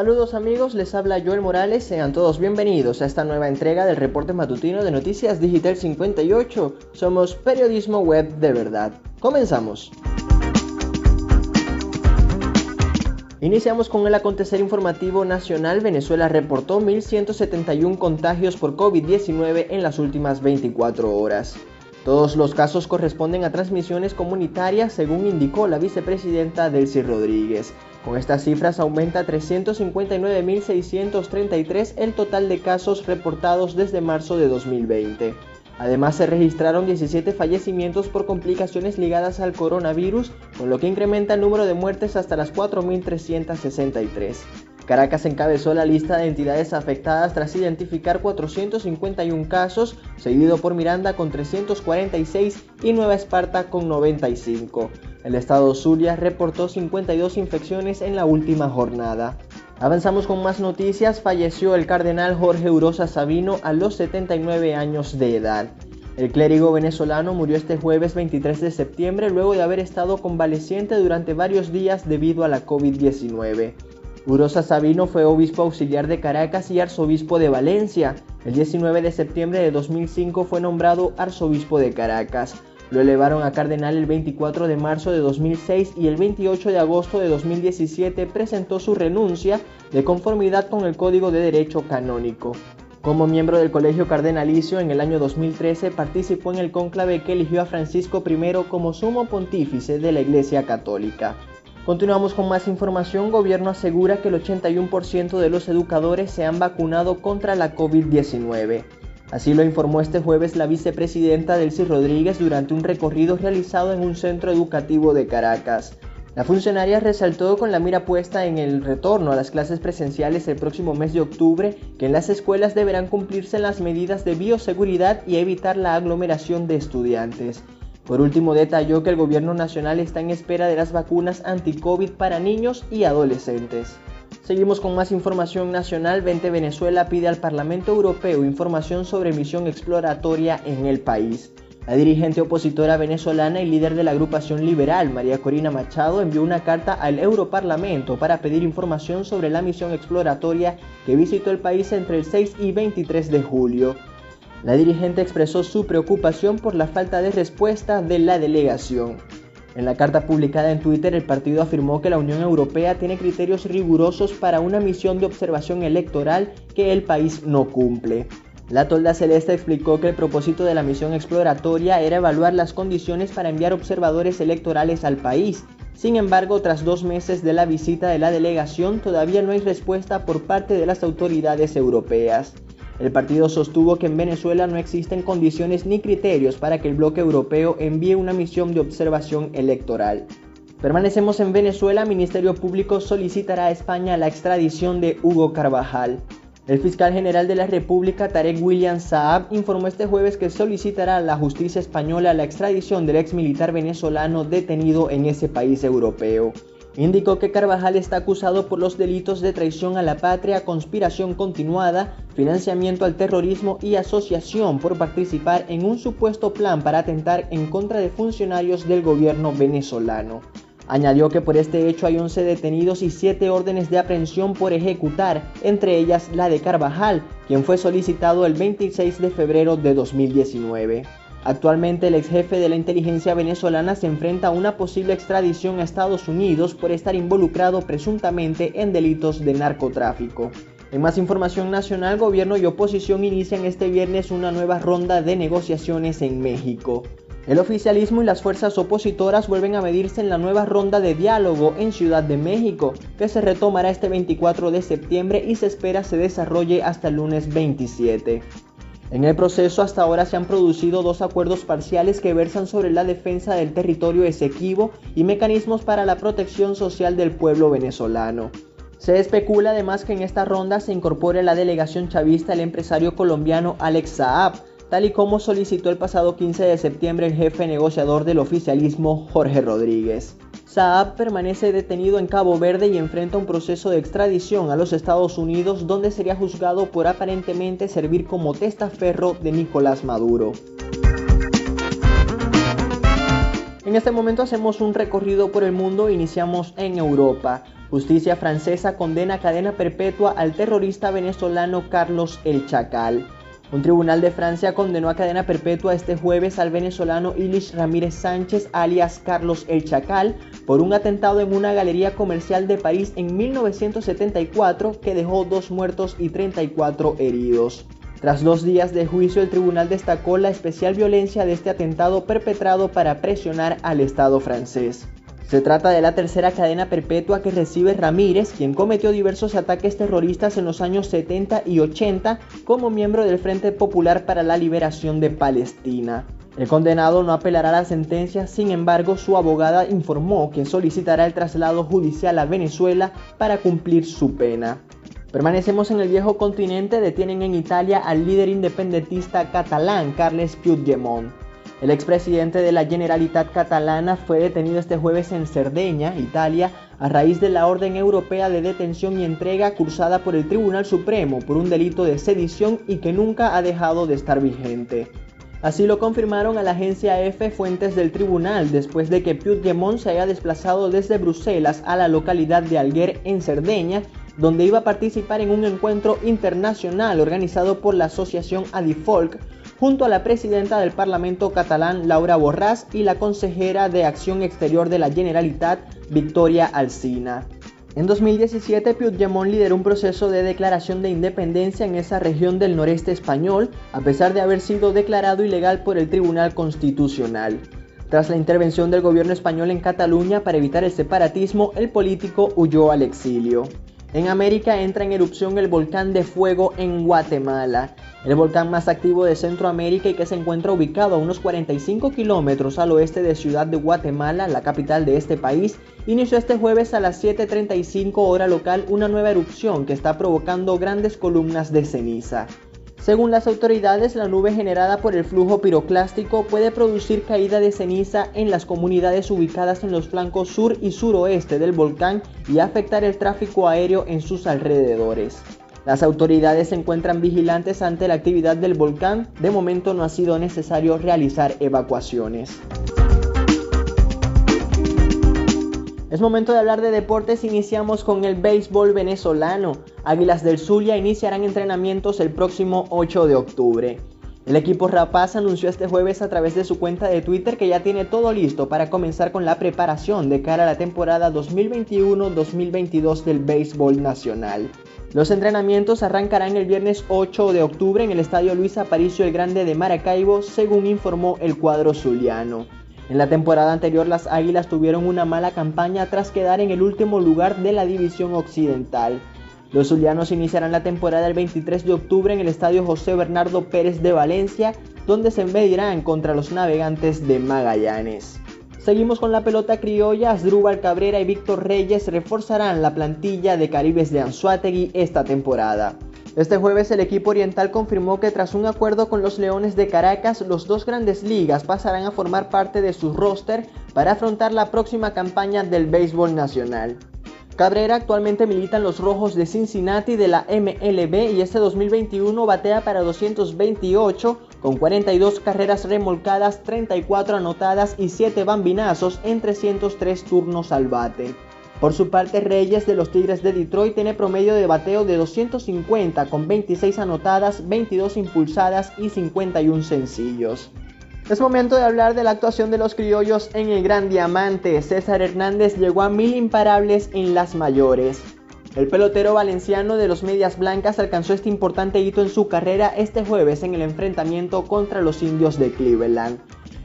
Saludos amigos, les habla Joel Morales, sean todos bienvenidos a esta nueva entrega del reporte matutino de Noticias Digital 58. Somos periodismo web de verdad. Comenzamos. Iniciamos con el acontecer informativo nacional. Venezuela reportó 1.171 contagios por COVID-19 en las últimas 24 horas. Todos los casos corresponden a transmisiones comunitarias, según indicó la vicepresidenta Delcy Rodríguez. Con estas cifras aumenta a 359.633 el total de casos reportados desde marzo de 2020. Además se registraron 17 fallecimientos por complicaciones ligadas al coronavirus, con lo que incrementa el número de muertes hasta las 4.363. Caracas encabezó la lista de entidades afectadas tras identificar 451 casos, seguido por Miranda con 346 y Nueva Esparta con 95. El estado Zulia reportó 52 infecciones en la última jornada. Avanzamos con más noticias. Falleció el cardenal Jorge Urosa Sabino a los 79 años de edad. El clérigo venezolano murió este jueves 23 de septiembre luego de haber estado convaleciente durante varios días debido a la COVID-19. Urosa Sabino fue obispo auxiliar de Caracas y arzobispo de Valencia. El 19 de septiembre de 2005 fue nombrado arzobispo de Caracas. Lo elevaron a cardenal el 24 de marzo de 2006 y el 28 de agosto de 2017 presentó su renuncia de conformidad con el Código de Derecho Canónico. Como miembro del Colegio Cardenalicio en el año 2013 participó en el cónclave que eligió a Francisco I como sumo pontífice de la Iglesia Católica. Continuamos con más información. Gobierno asegura que el 81% de los educadores se han vacunado contra la COVID-19. Así lo informó este jueves la vicepresidenta Delcy Rodríguez durante un recorrido realizado en un centro educativo de Caracas. La funcionaria resaltó con la mira puesta en el retorno a las clases presenciales el próximo mes de octubre que en las escuelas deberán cumplirse las medidas de bioseguridad y evitar la aglomeración de estudiantes. Por último, detalló que el gobierno nacional está en espera de las vacunas anti-COVID para niños y adolescentes. Seguimos con más información nacional. 20 Venezuela pide al Parlamento Europeo información sobre misión exploratoria en el país. La dirigente opositora venezolana y líder de la agrupación liberal, María Corina Machado, envió una carta al Europarlamento para pedir información sobre la misión exploratoria que visitó el país entre el 6 y 23 de julio. La dirigente expresó su preocupación por la falta de respuesta de la delegación. En la carta publicada en Twitter, el partido afirmó que la Unión Europea tiene criterios rigurosos para una misión de observación electoral que el país no cumple. La tolda celeste explicó que el propósito de la misión exploratoria era evaluar las condiciones para enviar observadores electorales al país. Sin embargo, tras dos meses de la visita de la delegación, todavía no hay respuesta por parte de las autoridades europeas. El partido sostuvo que en Venezuela no existen condiciones ni criterios para que el bloque europeo envíe una misión de observación electoral. Permanecemos en Venezuela, Ministerio Público solicitará a España la extradición de Hugo Carvajal. El fiscal general de la República, Tarek William Saab, informó este jueves que solicitará a la justicia española la extradición del ex militar venezolano detenido en ese país europeo. Indicó que Carvajal está acusado por los delitos de traición a la patria, conspiración continuada, financiamiento al terrorismo y asociación por participar en un supuesto plan para atentar en contra de funcionarios del gobierno venezolano. Añadió que por este hecho hay 11 detenidos y 7 órdenes de aprehensión por ejecutar, entre ellas la de Carvajal, quien fue solicitado el 26 de febrero de 2019. Actualmente el ex jefe de la inteligencia venezolana se enfrenta a una posible extradición a Estados Unidos por estar involucrado presuntamente en delitos de narcotráfico. En más información nacional, gobierno y oposición inician este viernes una nueva ronda de negociaciones en México. El oficialismo y las fuerzas opositoras vuelven a medirse en la nueva ronda de diálogo en Ciudad de México, que se retomará este 24 de septiembre y se espera se desarrolle hasta el lunes 27. En el proceso hasta ahora se han producido dos acuerdos parciales que versan sobre la defensa del territorio esequivo y mecanismos para la protección social del pueblo venezolano. Se especula además que en esta ronda se incorpore la delegación chavista el empresario colombiano Alex Saab, tal y como solicitó el pasado 15 de septiembre el jefe negociador del oficialismo Jorge Rodríguez. Saab permanece detenido en Cabo Verde y enfrenta un proceso de extradición a los Estados Unidos donde sería juzgado por aparentemente servir como testaferro de Nicolás Maduro. En este momento hacemos un recorrido por el mundo, iniciamos en Europa. Justicia francesa condena cadena perpetua al terrorista venezolano Carlos El Chacal. Un tribunal de Francia condenó a cadena perpetua este jueves al venezolano Ilish Ramírez Sánchez, alias Carlos El Chacal, por un atentado en una galería comercial de París en 1974 que dejó dos muertos y 34 heridos. Tras dos días de juicio, el tribunal destacó la especial violencia de este atentado perpetrado para presionar al Estado francés. Se trata de la tercera cadena perpetua que recibe Ramírez, quien cometió diversos ataques terroristas en los años 70 y 80 como miembro del Frente Popular para la Liberación de Palestina. El condenado no apelará la sentencia, sin embargo su abogada informó que solicitará el traslado judicial a Venezuela para cumplir su pena. Permanecemos en el viejo continente, detienen en Italia al líder independentista catalán Carles Puigdemont. El expresidente de la Generalitat catalana fue detenido este jueves en Cerdeña, Italia, a raíz de la orden europea de detención y entrega cursada por el Tribunal Supremo por un delito de sedición y que nunca ha dejado de estar vigente. Así lo confirmaron a la agencia EFE fuentes del tribunal después de que Puigdemont se haya desplazado desde Bruselas a la localidad de Alguer en Cerdeña, donde iba a participar en un encuentro internacional organizado por la asociación Adifolk junto a la presidenta del Parlamento catalán Laura Borràs y la consejera de Acción Exterior de la Generalitat Victoria Alsina. En 2017, Puigdemont lideró un proceso de declaración de independencia en esa región del noreste español, a pesar de haber sido declarado ilegal por el Tribunal Constitucional. Tras la intervención del gobierno español en Cataluña para evitar el separatismo, el político huyó al exilio. En América entra en erupción el volcán de fuego en Guatemala, el volcán más activo de Centroamérica y que se encuentra ubicado a unos 45 kilómetros al oeste de Ciudad de Guatemala, la capital de este país, inició este jueves a las 7.35 hora local una nueva erupción que está provocando grandes columnas de ceniza. Según las autoridades, la nube generada por el flujo piroclástico puede producir caída de ceniza en las comunidades ubicadas en los flancos sur y suroeste del volcán y afectar el tráfico aéreo en sus alrededores. Las autoridades se encuentran vigilantes ante la actividad del volcán. De momento no ha sido necesario realizar evacuaciones. Es momento de hablar de deportes, iniciamos con el béisbol venezolano. Águilas del Zulia iniciarán entrenamientos el próximo 8 de octubre. El equipo Rapaz anunció este jueves a través de su cuenta de Twitter que ya tiene todo listo para comenzar con la preparación de cara a la temporada 2021-2022 del béisbol nacional. Los entrenamientos arrancarán el viernes 8 de octubre en el Estadio Luis Aparicio el Grande de Maracaibo, según informó el cuadro zuliano. En la temporada anterior las Águilas tuvieron una mala campaña tras quedar en el último lugar de la división occidental. Los zulianos iniciarán la temporada el 23 de octubre en el estadio José Bernardo Pérez de Valencia, donde se medirán contra los navegantes de Magallanes. Seguimos con la pelota criolla, Asdrúbal Cabrera y Víctor Reyes reforzarán la plantilla de Caribes de Anzuategui esta temporada. Este jueves el equipo oriental confirmó que tras un acuerdo con los Leones de Caracas, los dos grandes ligas pasarán a formar parte de su roster para afrontar la próxima campaña del béisbol nacional. Cabrera actualmente milita en los Rojos de Cincinnati de la MLB y este 2021 batea para 228 con 42 carreras remolcadas, 34 anotadas y 7 bambinazos en 303 turnos al bate. Por su parte, Reyes de los Tigres de Detroit tiene promedio de bateo de 250 con 26 anotadas, 22 impulsadas y 51 sencillos. Es momento de hablar de la actuación de los criollos en el Gran Diamante. César Hernández llegó a mil imparables en las mayores. El pelotero valenciano de los Medias Blancas alcanzó este importante hito en su carrera este jueves en el enfrentamiento contra los indios de Cleveland.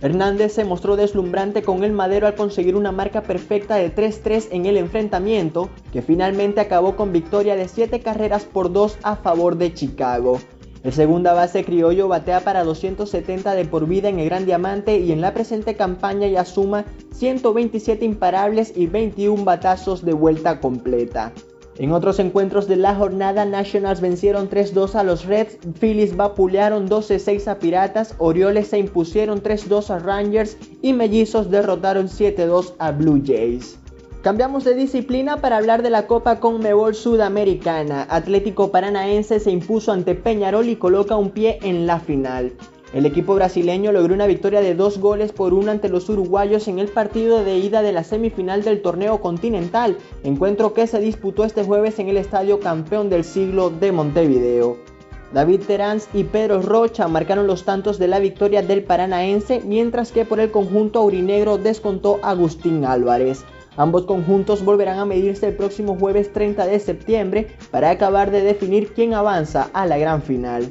Hernández se mostró deslumbrante con el madero al conseguir una marca perfecta de 3-3 en el enfrentamiento, que finalmente acabó con victoria de 7 carreras por 2 a favor de Chicago. El segunda base criollo batea para 270 de por vida en el Gran Diamante y en la presente campaña ya suma 127 imparables y 21 batazos de vuelta completa. En otros encuentros de la jornada, Nationals vencieron 3-2 a los Reds, Phillies vapulearon 12-6 a Piratas, Orioles se impusieron 3-2 a Rangers y Mellizos derrotaron 7-2 a Blue Jays. Cambiamos de disciplina para hablar de la Copa Conmebol Sudamericana. Atlético Paranaense se impuso ante Peñarol y coloca un pie en la final. El equipo brasileño logró una victoria de dos goles por uno ante los uruguayos en el partido de ida de la semifinal del torneo continental, encuentro que se disputó este jueves en el Estadio Campeón del Siglo de Montevideo. David Terán y Pedro Rocha marcaron los tantos de la victoria del Paranaense, mientras que por el conjunto aurinegro descontó Agustín Álvarez. Ambos conjuntos volverán a medirse el próximo jueves 30 de septiembre para acabar de definir quién avanza a la gran final.